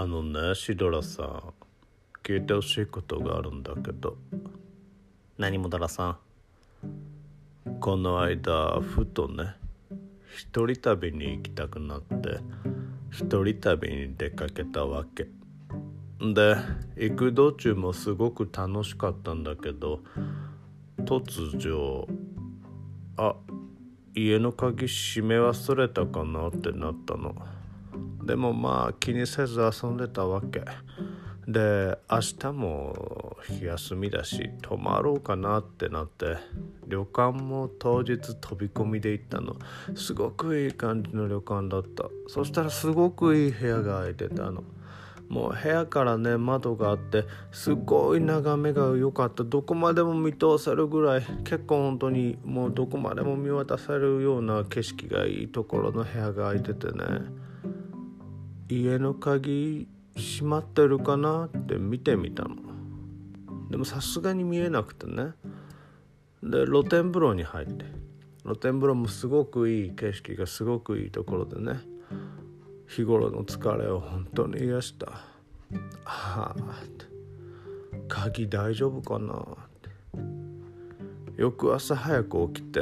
あのねシドラさん聞いてほしいことがあるんだけど。何もだらさん。この間ふとね一人旅に行きたくなって一人旅に出かけたわけ。で行く道中もすごく楽しかったんだけど突如あ家の鍵閉め忘れたかなってなったの。でもまあ気にせず遊んでたわけ。で明日も休みだし泊まろうかなってなって旅館も当日飛び込みで行ったの。すごくいい感じの旅館だった。そしたらすごくいい部屋が空いてたの。もう部屋からね窓があってすごい眺めが良かった。どこまでも見通せるぐらい結構本当にもうどこまでも見渡せるような景色がいいところの部屋が空いててね。家の鍵閉まってるかなって見てみたの。でもさすがに見えなくてね。で露天風呂に入って。露天風呂もすごくいい景色がすごくいいところでね。日頃の疲れを本当に癒した。ああって。鍵大丈夫かなって。翌朝早く起きて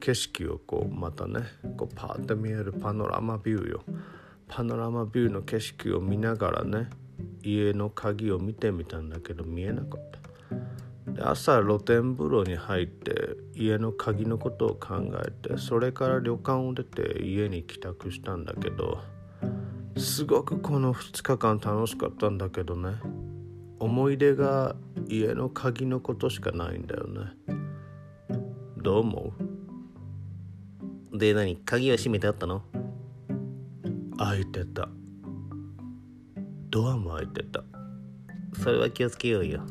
景色をこうまたねこうパーって見えるパノラマビューよ。パノラマビューの景色を見ながらね家の鍵を見てみたんだけど見えなかった。で朝露天風呂に入って家の鍵のことを考えてそれから旅館を出て家に帰宅したんだけどすごくこの2日間楽しかったんだけどね思い出が家の鍵のことしかないんだよね。どう思う？で何？鍵は閉めてあったの？開いてた。ドアも開いてた。それは気をつけようよ。